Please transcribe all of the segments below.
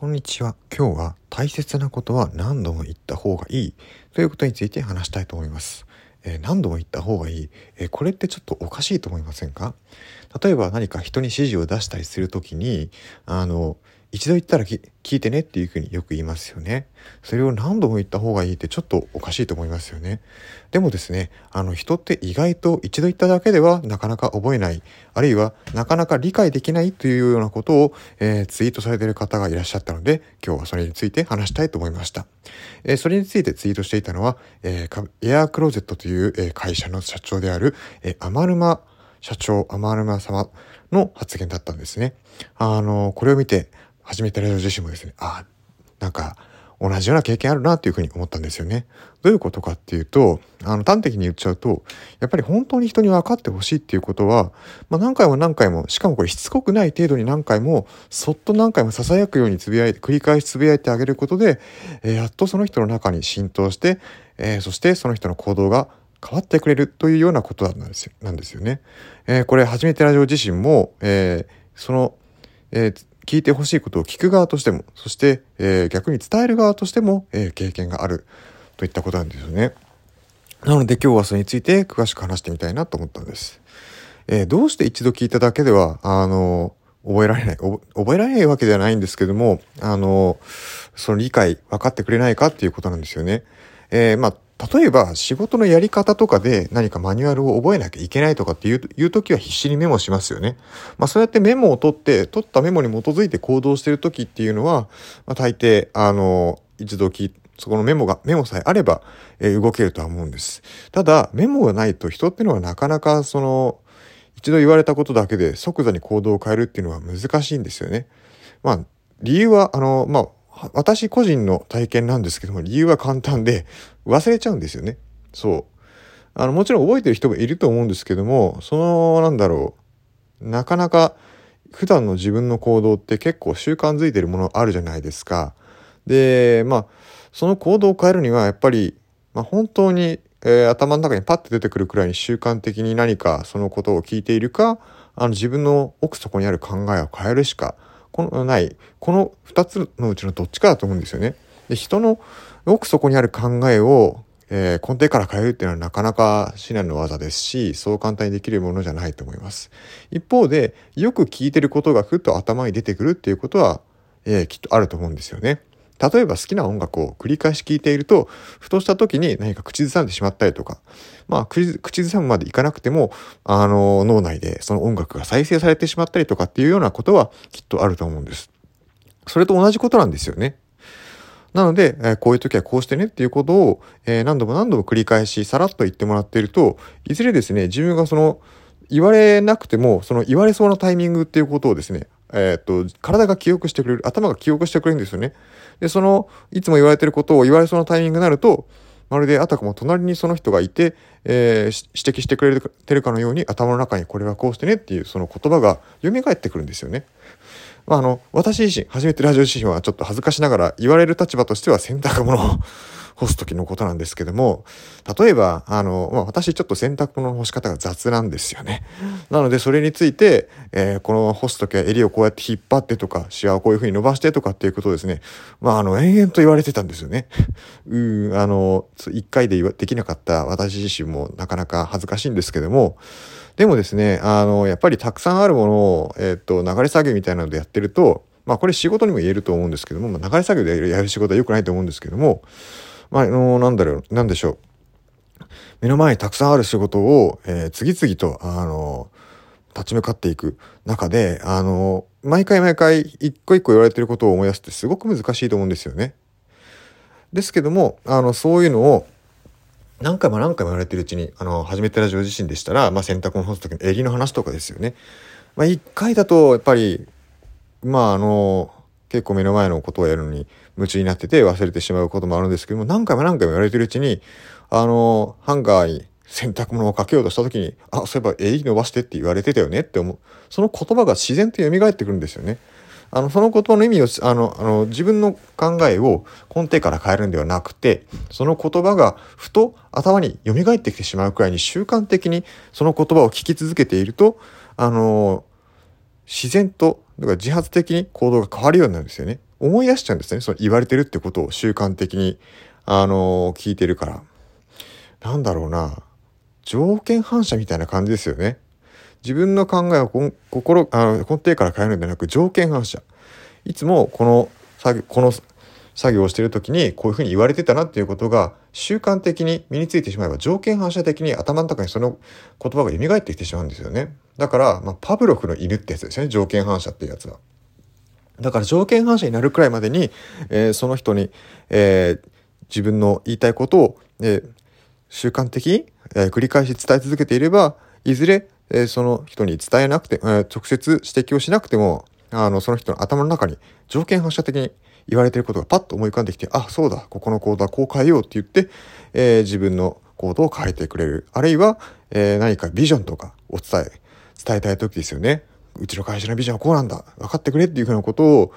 こんにちは。今日は大切なことは何度も言った方がいいということについて話したいと思います。えー、何度も言った方がいい、えー、これってちょっとおかしいと思いませんか？例えば何か人に指示を出したりする時にあの一度言ったら聞いてねっていうふうによく言いますよね。それを何度も言った方がいいってちょっとおかしいと思いますよね。でもですね、あの人って意外と一度言っただけではなかなか覚えない、あるいはなかなか理解できないというようなことを、えー、ツイートされている方がいらっしゃったので、今日はそれについて話したいと思いました。えー、それについてツイートしていたのは、えー、エアークローゼットという、え会社の社長である、えー、アマルマ社長、アマルマ様の発言だったんですね。あの、これを見て、始めたラジオ自身もですね、あ、なんか同じような経験あるなっていうふうに思ったんですよね。どういうことかっていうと、あの端的に言っちゃうと、やっぱり本当に人に分かってほしいっていうことは、まあ、何回も何回も、しかもこれしつこくない程度に何回も、そっと何回も囁くようにつぶやいて、繰り返しつぶやいてあげることで、えー、やっとその人の中に浸透して、えー、そしてその人の行動が変わってくれるというようなことなんですよなんですよね。えー、これ、初めてラジオ自身も、えその、えー、聞いてほしいことを聞く側としても、そして、えー、逆に伝える側としても、えー、経験があるといったことなんですよね。なので今日はそれについて詳しく話してみたいなと思ったんです。えー、どうして一度聞いただけでは、あの、覚えられない、覚えられないわけではないんですけども、あの、その理解、分かってくれないかっていうことなんですよね。えー、まあ、例えば仕事のやり方とかで何かマニュアルを覚えなきゃいけないとかっていういう時は必死にメモしますよね。まあそうやってメモを取って、取ったメモに基づいて行動してる時っていうのは、まあ大抵、あの、一度聞いそこのメモが、メモさえあれば、えー、動けるとは思うんです。ただ、メモがないと人ってのはなかなかその、一度言われたことだけで即座に行動を変えるっていうのは難しいんですよね。まあ、理由は、あの、まあ、私個人の体験なんですけども、理由は簡単で、忘れちゃうんですよね。そう。あの、もちろん覚えてる人もいると思うんですけども、その、なんだろう、なかなか普段の自分の行動って結構習慣づいてるものあるじゃないですか。で、まあ、その行動を変えるにはやっぱり、まあ、本当に、えー、頭の中にパッと出てくるくらいに習慣的に何かそのことを聞いているか、あの自分の奥底にある考えを変えるしか、このない、この2つのうちのどっちかだと思うんですよね。で人の奥底にある考えを、えー、根底から変えるっていうのはなかなか至難の技ですし、そう簡単にできるものじゃないと思います。一方で、よく聞いてることがふっと頭に出てくるっていうことは、えー、きっとあると思うんですよね。例えば好きな音楽を繰り返し聴いていると、ふとした時に何か口ずさんでしまったりとか、まあ口、ずさむまでいかなくても、あの、脳内でその音楽が再生されてしまったりとかっていうようなことはきっとあると思うんです。それと同じことなんですよね。なので、え、こういう時はこうしてねっていうことを、え、何度も何度も繰り返し、さらっと言ってもらっていると、いずれですね、自分がその、言われなくても、その言われそうなタイミングっていうことをですね、えっ、と、体が記憶してくれる、頭が記憶してくれるんですよね。で、その、いつも言われてることを言われそうなタイミングになると、まるであたかも隣にその人がいて、えー、指摘してくれてるかのように頭の中にこれはこうしてねっていうその言葉が蘇ってくるんですよね。まあ、あの、私自身、初めてラジオ自身はちょっと恥ずかしながら言われる立場としては洗濯物を干す時のことなんですけども、例えば、あの、まあ、私ちょっと洗濯物の干し方が雑なんですよね。なので、それについて、えー、この干す時は襟をこうやって引っ張ってとか、シワをこういう風に伸ばしてとかっていうことをですね、まあ、あの、延々と言われてたんですよね。うん、あの、一回でできなかった私自身もなかなか恥ずかしいんですけども、でもですね、あの、やっぱりたくさんあるものを、えっ、と、流れ作業みたいなのでやってると、まあこれ仕事にも言えると思うんですけども、まあ、流れ作業でやる仕事は良くないと思うんですけども、まあ、あの、なんだろう、なんでしょう。目の前にたくさんある仕事を、えー、次々と、あの、立ち向かっていく中で、あの、毎回毎回一個一個言われてることを思い出すってすごく難しいと思うんですよね。ですけども、あの、そういうのを何回も何回も言われてるうちに、あの、初めてラジオ自身でしたら、まあ、洗濯物干す時の襟の話とかですよね。まあ、一回だと、やっぱり、まあ、あの、結構目の前のことをやるのに夢中になってて忘れてしまうこともあるんですけども、何回も何回も言われてるうちに、あの、ハンガーに洗濯物をかけようとした時に、あ、そういえば襟伸ばしてって言われてたよねって思う。その言葉が自然と蘇ってくるんですよね。あの、その言葉の意味を、あの、あの、自分の考えを根底から変えるんではなくて、その言葉がふと頭に蘇ってきてしまうくらいに習慣的にその言葉を聞き続けていると、あの、自然と、だから自発的に行動が変わるようになるんですよね。思い出しちゃうんですね。その言われてるってことを習慣的に、あのー、聞いてるから。なんだろうな。条件反射みたいな感じですよね。自分の考えを心あの根底から変えるんじゃなく条件反射。いつもこのこの作業をしている時にこういうふうに言われてたなっていうことが習慣的に身についてしまえば条件反射的に頭の中にその言葉が蘇ってきてしまうんですよね。だから、まあ、パブロフの犬ってやつですよね条件反射っていうやつは。だから条件反射になるくらいまでに、えー、その人に、えー、自分の言いたいことを、えー、習慣的に、え繰り返し伝え続けていればいずれ、えその人に伝えなくて、え直接指摘をしなくてもあのその人の頭の中に条件反射的に言われてることがパッと思い浮かんできて、あ、そうだ、ここの行動はこう変えようって言って、えー、自分の行動を変えてくれる。あるいは、えー、何かビジョンとかを伝え、伝えたい時ですよね。うちの会社のビジョンはこうなんだ。分かってくれっていうふうなことを、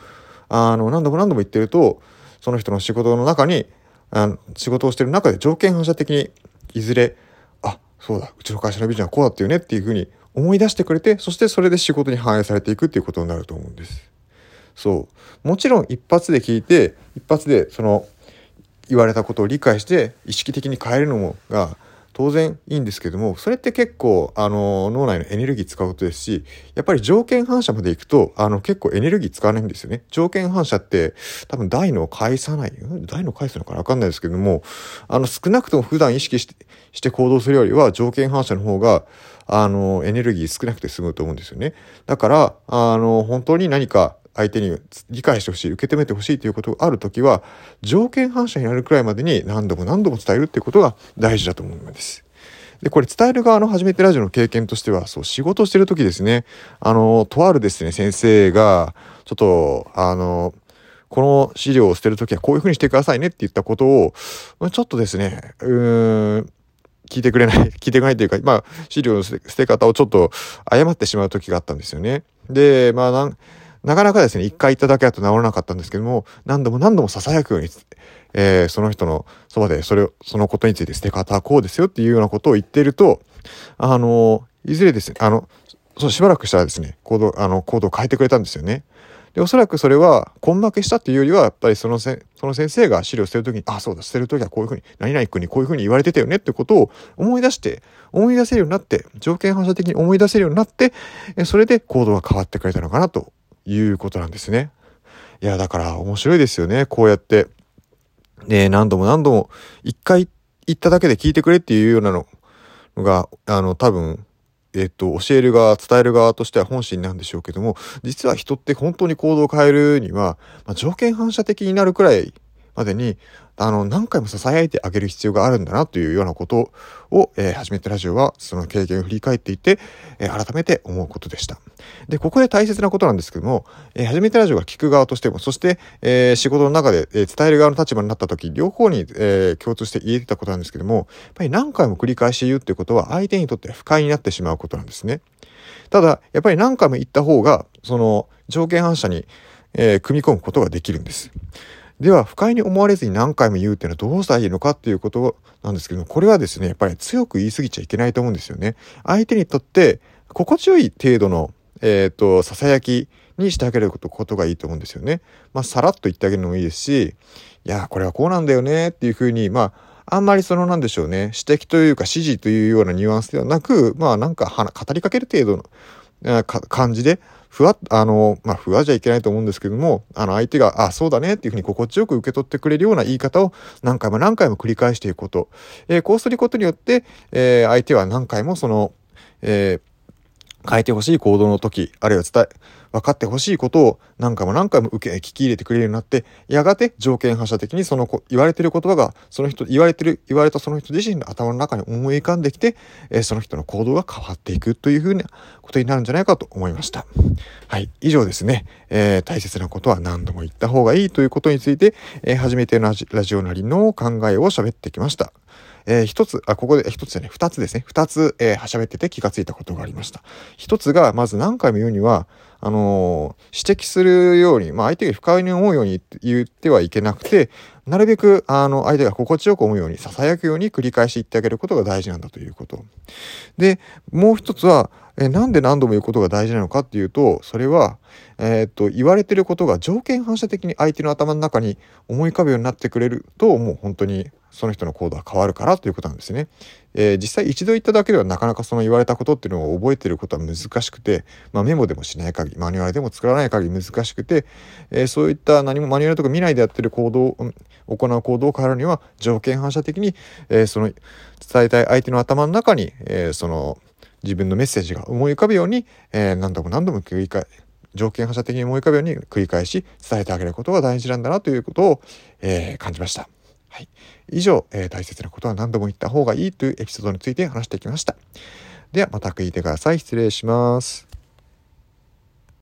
あの、何度も何度も言ってると、その人の仕事の中に、あの仕事をしてる中で条件反射的に、いずれ、あ、そうだ、うちの会社のビジョンはこうだっていうねっていうふうに思い出してくれて、そしてそれで仕事に反映されていくっていうことになると思うんです。そう。もちろん一発で聞いて一発でその言われたことを理解して意識的に変えるのもが当然いいんですけどもそれって結構あの脳内のエネルギー使うことですしやっぱり条件反射までいくとあの結構エネルギー使わないんですよね。条件反射って多分大脳を返さない。大脳返すのかな分かんないですけどもあの少なくとも普段意識してして行動するよりは条件反射の方があのエネルギー少なくて済むと思うんですよね。だからあの本当に何か相手に理解してほしい受け止めてほしいということがある時は条件反射になるくらいまでに何度も何度も伝えるっていうことが大事だと思うんです。で、これ伝える側の初めてラジオの経験としては、そう、仕事してる時ですね、あの、とあるですね、先生が、ちょっと、あの、この資料を捨てるときはこういうふうにしてくださいねって言ったことを、ちょっとですね、うーん、聞いてくれない、聞いてくれないというか、まあ、資料の捨て方をちょっと誤ってしまう時があったんですよね。で、まあ、なんなかなかですね、一回言っただけだと治らなかったんですけども、何度も何度も囁くように、えー、その人のそばで、それを、そのことについて捨て方はこうですよっていうようなことを言っていると、あの、いずれですね、あの、そう、しばらくしたらですね、行動、あの、行動を変えてくれたんですよね。で、おそらくそれは、根負けしたっていうよりは、やっぱりそのせ、その先生が資料を捨てるときに、あ、そうだ、捨てるときはこういうふうに、何々君にこういうふうに言われてたよねってことを思い出して、思い出せるようになって、条件反射的に思い出せるようになって、それで行動が変わってくれたのかなということなんですね。いや、だから面白いですよね。こうやって、ね、何度も何度も、一回行っただけで聞いてくれっていうようなのが、あの、多分、えっと、教える側、伝える側としては本心なんでしょうけども、実は人って本当に行動を変えるには、まあ、条件反射的になるくらいまでに、あの、何回も囁いてあげる必要があるんだなというようなことを、えー、初めてラジオはその経験を振り返っていて、えー、改めて思うことでした。で、ここで大切なことなんですけども、えー、初めてラジオが聞く側としても、そして、えー、仕事の中で、え、伝える側の立場になった時、両方に、え、共通して言えてたことなんですけども、やっぱり何回も繰り返し言うってことは相手にとって不快になってしまうことなんですね。ただ、やっぱり何回も言った方が、その条件反射に、え、組み込むことができるんです。では不快に思われずに何回も言うっていうのはどうしたらいいのかっていうことなんですけどもこれはですねやっぱり強く言い過ぎちゃいけないと思うんですよね。相手にとって心地よい程度のえっ、ー、とささやきにしてあげることことがいいと思うんですよね。まあさらっと言ってあげるのもいいですしいやこれはこうなんだよねっていうふうにまああんまりそのなんでしょうね指摘というか指示というようなニュアンスではなくまあなんか語りかける程度の感じでふわあの、まあ、ふわじゃいけないと思うんですけども、あの、相手が、あ、そうだねっていうふうに心地よく受け取ってくれるような言い方を何回も何回も繰り返していくこと。えー、こうすることによって、えー、相手は何回もその、えー、変えてほしい行動の時、あるいは伝え、分かってほしいことを何回も何回も受け、聞き入れてくれるようになって、やがて条件反射的にその言われてる言葉が、その人、言われてる、言われたその人自身の頭の中に思い浮かんできて、えー、その人の行動が変わっていくというふうなことになるんじゃないかと思いました。はい。以上ですね。えー、大切なことは何度も言った方がいいということについて、えー、初めてのラジオなりの考えを喋ってきました。えー、一つ、あ、ここで、一つじゃね、二つですね。二つ、えー、喋ってて気がついたことがありました。一つが、まず何回も言うには、あの指摘するように、まあ、相手が不快に思うように言ってはいけなくてなるべくあの相手が心地よく思うようにささやくように繰り返し言ってあげることが大事なんだということ。でもう一つはえなんで何度も言うことが大事なのかっていうとそれは、えー、っと言われてることが条件反射的に相手の頭の中に思い浮かぶようになってくれるともう本当にその人の行動は変わるからということなんですね。えー、実際一度言っただけではなかなかその言われたことっていうのを覚えてることは難しくて、まあ、メモでもしない限りマニュアルでも作らない限り難しくて、えー、そういった何もマニュアルとか見ないでやってる行動を行う行動を変えるには条件反射的に、えー、その伝えたい相手の頭の中に、えその自分のメッセージが思い浮かぶように、え何度も何度も繰り返条件反射的に思い浮かぶように繰り返し伝えてあげることが大事なんだなということを、え感じました。はい、以上、えー、大切なことは何度も言った方がいいというエピソードについて話してきました。ではまた聞いてください。失礼します。